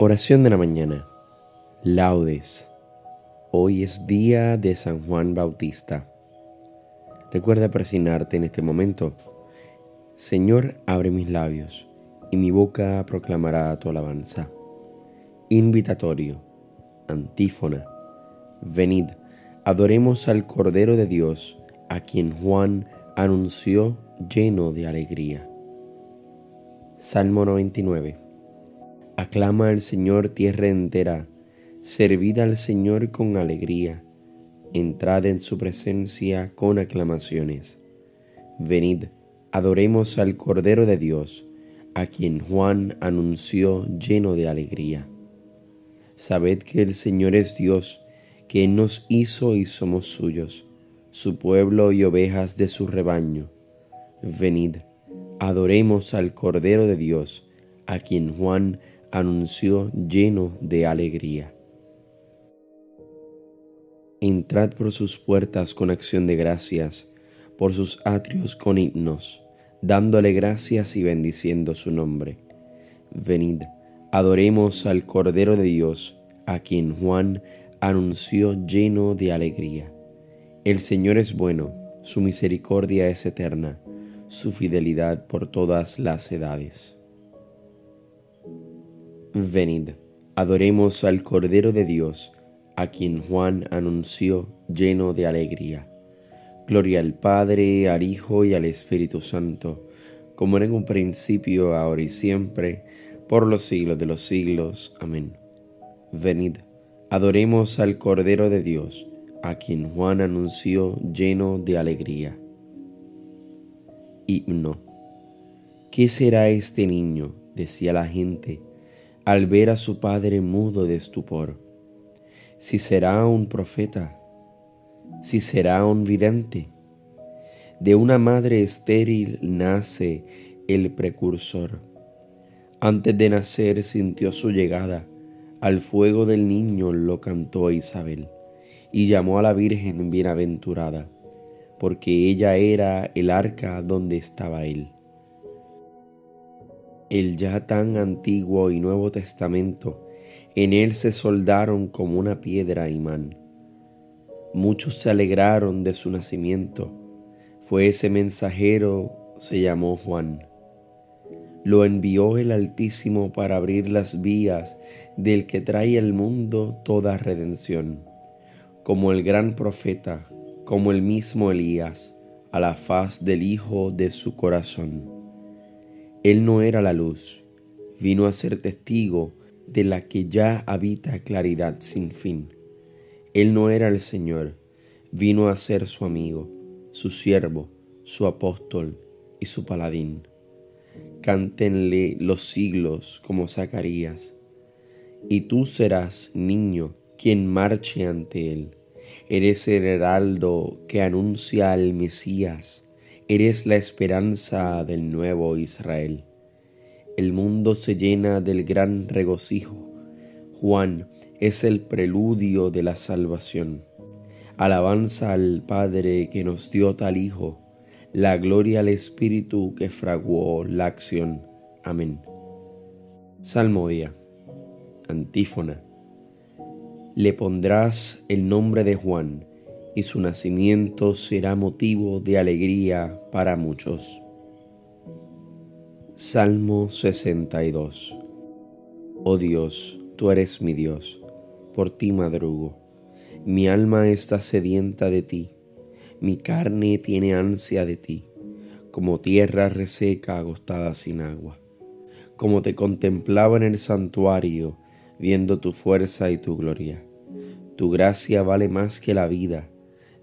Oración de la mañana. Laudes. Hoy es día de San Juan Bautista. Recuerda presionarte en este momento. Señor, abre mis labios, y mi boca proclamará tu alabanza. Invitatorio. Antífona. Venid, adoremos al Cordero de Dios, a quien Juan anunció lleno de alegría. Salmo 99. Aclama al Señor tierra entera, servid al Señor con alegría, entrad en su presencia con aclamaciones. Venid, adoremos al Cordero de Dios, a quien Juan anunció lleno de alegría. Sabed que el Señor es Dios, que nos hizo y somos suyos, su pueblo y ovejas de su rebaño. Venid, adoremos al Cordero de Dios, a quien Juan anunció lleno de alegría. Entrad por sus puertas con acción de gracias, por sus atrios con himnos, dándole gracias y bendiciendo su nombre. Venid, adoremos al Cordero de Dios, a quien Juan anunció lleno de alegría. El Señor es bueno, su misericordia es eterna, su fidelidad por todas las edades. Venid, adoremos al Cordero de Dios, a quien Juan anunció lleno de alegría. Gloria al Padre, al Hijo y al Espíritu Santo, como era en un principio, ahora y siempre, por los siglos de los siglos. Amén. Venid, adoremos al Cordero de Dios, a quien Juan anunció lleno de alegría. Himno. ¿Qué será este niño? decía la gente al ver a su padre mudo de estupor. Si será un profeta, si será un vidente. De una madre estéril nace el precursor. Antes de nacer sintió su llegada, al fuego del niño lo cantó Isabel, y llamó a la Virgen bienaventurada, porque ella era el arca donde estaba él el ya tan antiguo y Nuevo Testamento, en él se soldaron como una piedra imán. Muchos se alegraron de su nacimiento. Fue ese mensajero, se llamó Juan. Lo envió el Altísimo para abrir las vías del que trae al mundo toda redención, como el gran profeta, como el mismo Elías, a la faz del Hijo de su corazón. Él no era la luz, vino a ser testigo de la que ya habita claridad sin fin. Él no era el Señor, vino a ser su amigo, su siervo, su apóstol y su paladín. Cántenle los siglos como Zacarías, y tú serás, niño, quien marche ante él. Eres el heraldo que anuncia al Mesías Eres la esperanza del nuevo Israel. El mundo se llena del gran regocijo. Juan es el preludio de la salvación. Alabanza al Padre que nos dio tal Hijo, la gloria al Espíritu que fraguó la acción. Amén. Salmodia. Antífona. Le pondrás el nombre de Juan y su nacimiento será motivo de alegría para muchos. Salmo 62 Oh Dios, tú eres mi Dios, por ti madrugo. Mi alma está sedienta de ti, mi carne tiene ansia de ti, como tierra reseca agostada sin agua. como te contemplaba en el santuario, viendo tu fuerza y tu gloria. Tu gracia vale más que la vida,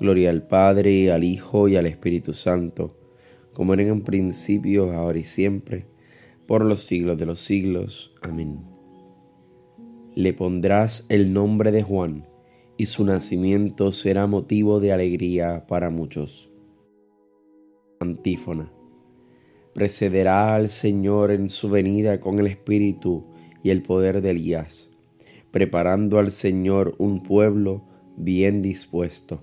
Gloria al Padre, al Hijo y al Espíritu Santo, como era en principio, ahora y siempre, por los siglos de los siglos. Amén. Le pondrás el nombre de Juan, y su nacimiento será motivo de alegría para muchos. Antífona. Precederá al Señor en su venida con el Espíritu y el poder de Elías, preparando al Señor un pueblo bien dispuesto.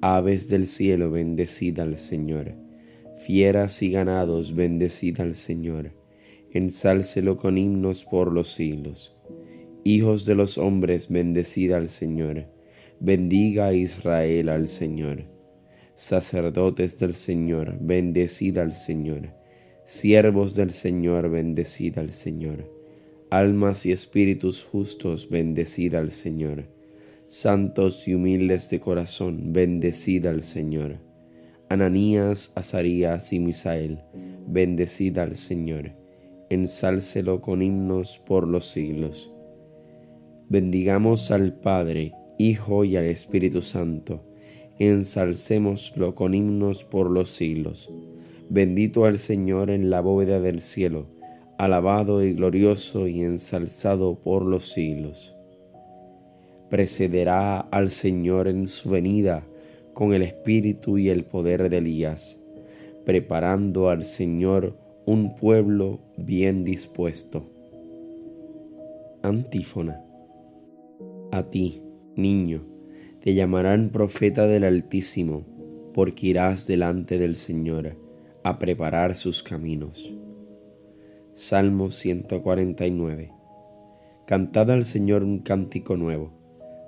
aves del cielo, bendecida al Señor, fieras y ganados, bendecida al Señor, ensálcelo con himnos por los siglos. Hijos de los hombres, bendecida al Señor, bendiga a Israel al Señor. Sacerdotes del Señor, bendecida al Señor Siervos del Señor, bendecida al Señor. Almas y espíritus justos, bendecida al Señor. Santos y humildes de corazón, bendecida al Señor. Ananías, Azarías y Misael, bendecida al Señor. Ensálcelo con himnos por los siglos. Bendigamos al Padre, Hijo y al Espíritu Santo. Ensalcémoslo con himnos por los siglos Bendito al Señor en la bóveda del cielo, alabado y glorioso y ensalzado por los siglos. Precederá al Señor en su venida con el espíritu y el poder de Elías, preparando al Señor un pueblo bien dispuesto. Antífona. A ti, niño, te llamarán profeta del Altísimo, porque irás delante del Señor a preparar sus caminos. Salmo 149. Cantad al Señor un cántico nuevo,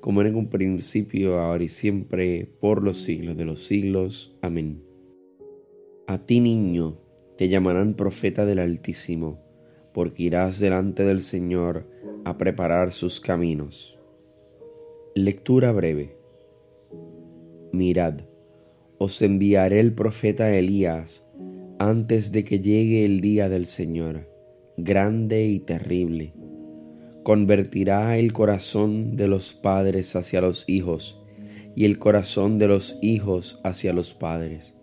como era en un principio, ahora y siempre, por los siglos de los siglos. Amén. A ti niño te llamarán profeta del Altísimo, porque irás delante del Señor a preparar sus caminos. Lectura breve. Mirad, os enviaré el profeta Elías antes de que llegue el día del Señor, grande y terrible. Convertirá el corazón de los padres hacia los hijos y el corazón de los hijos hacia los padres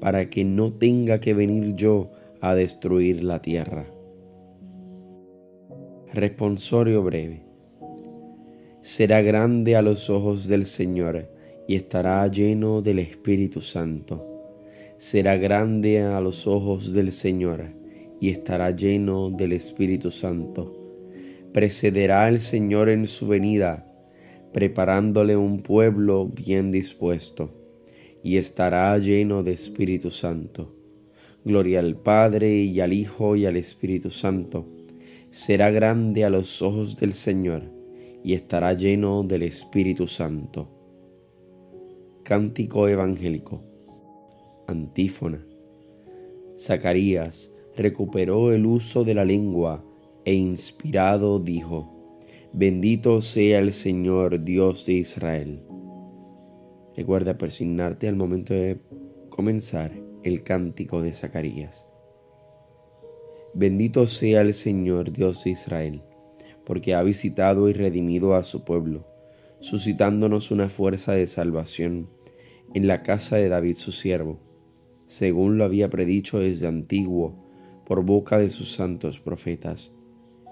para que no tenga que venir yo a destruir la tierra. Responsorio breve. Será grande a los ojos del Señor y estará lleno del Espíritu Santo. Será grande a los ojos del Señor y estará lleno del Espíritu Santo. Precederá el Señor en su venida, preparándole un pueblo bien dispuesto y estará lleno de Espíritu Santo. Gloria al Padre y al Hijo y al Espíritu Santo. Será grande a los ojos del Señor y estará lleno del Espíritu Santo. Cántico Evangélico. Antífona. Zacarías recuperó el uso de la lengua e inspirado dijo, Bendito sea el Señor Dios de Israel Recuerda persignarte al momento de comenzar el cántico de Zacarías. Bendito sea el Señor Dios de Israel, porque ha visitado y redimido a su pueblo, suscitándonos una fuerza de salvación en la casa de David su siervo, según lo había predicho desde antiguo por boca de sus santos profetas.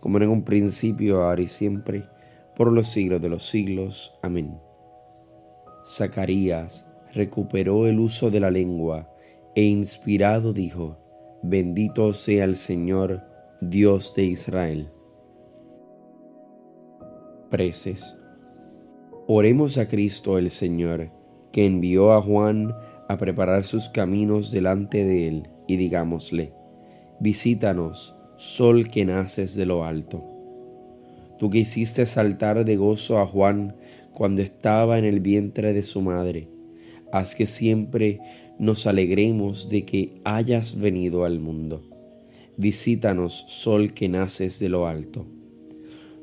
como en un principio, ahora y siempre, por los siglos de los siglos. Amén. Zacarías recuperó el uso de la lengua e inspirado dijo, Bendito sea el Señor, Dios de Israel. Preces. Oremos a Cristo el Señor, que envió a Juan a preparar sus caminos delante de él, y digámosle, Visítanos, sol que naces de lo alto. Tú que hiciste saltar de gozo a Juan cuando estaba en el vientre de su madre, haz que siempre nos alegremos de que hayas venido al mundo. Visítanos, sol que naces de lo alto.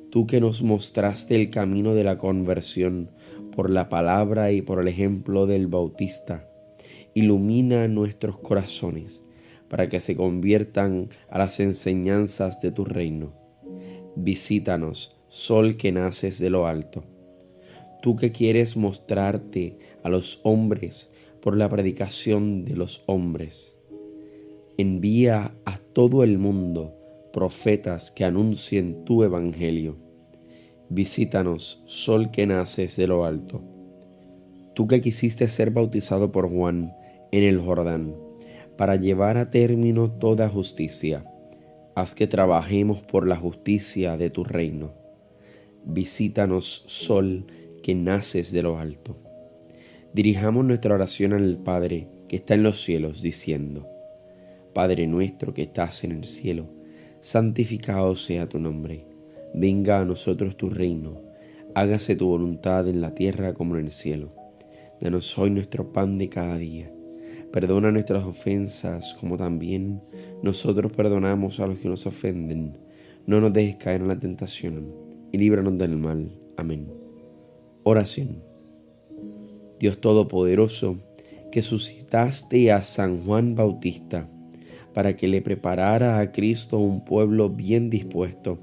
Tú que nos mostraste el camino de la conversión por la palabra y por el ejemplo del Bautista, ilumina nuestros corazones para que se conviertan a las enseñanzas de tu reino. Visítanos, sol que naces de lo alto tú que quieres mostrarte a los hombres por la predicación de los hombres. Envía a todo el mundo profetas que anuncien tu evangelio. Visítanos, sol que naces de lo alto. Tú que quisiste ser bautizado por Juan en el Jordán, para llevar a término toda justicia, haz que trabajemos por la justicia de tu reino. Visítanos, sol que naces de lo alto. Dirijamos nuestra oración al Padre que está en los cielos, diciendo, Padre nuestro que estás en el cielo, santificado sea tu nombre, venga a nosotros tu reino, hágase tu voluntad en la tierra como en el cielo. Danos hoy nuestro pan de cada día. Perdona nuestras ofensas como también nosotros perdonamos a los que nos ofenden. No nos dejes caer en la tentación y líbranos del mal. Amén. Oración. Dios Todopoderoso, que suscitaste a San Juan Bautista, para que le preparara a Cristo un pueblo bien dispuesto.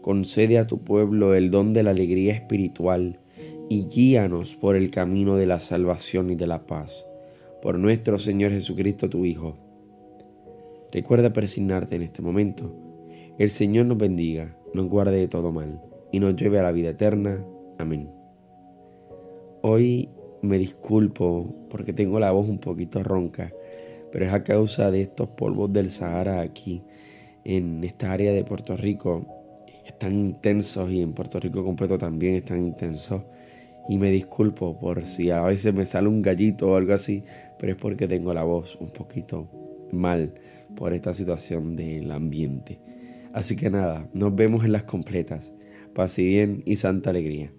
Concede a tu pueblo el don de la alegría espiritual y guíanos por el camino de la salvación y de la paz. Por nuestro Señor Jesucristo, tu Hijo. Recuerda persignarte en este momento. El Señor nos bendiga, nos guarde de todo mal y nos lleve a la vida eterna. Amén. Hoy me disculpo porque tengo la voz un poquito ronca, pero es a causa de estos polvos del Sahara aquí, en esta área de Puerto Rico. Están intensos y en Puerto Rico completo también están intensos. Y me disculpo por si a veces me sale un gallito o algo así, pero es porque tengo la voz un poquito mal por esta situación del ambiente. Así que nada, nos vemos en las completas. Paz y bien y santa alegría.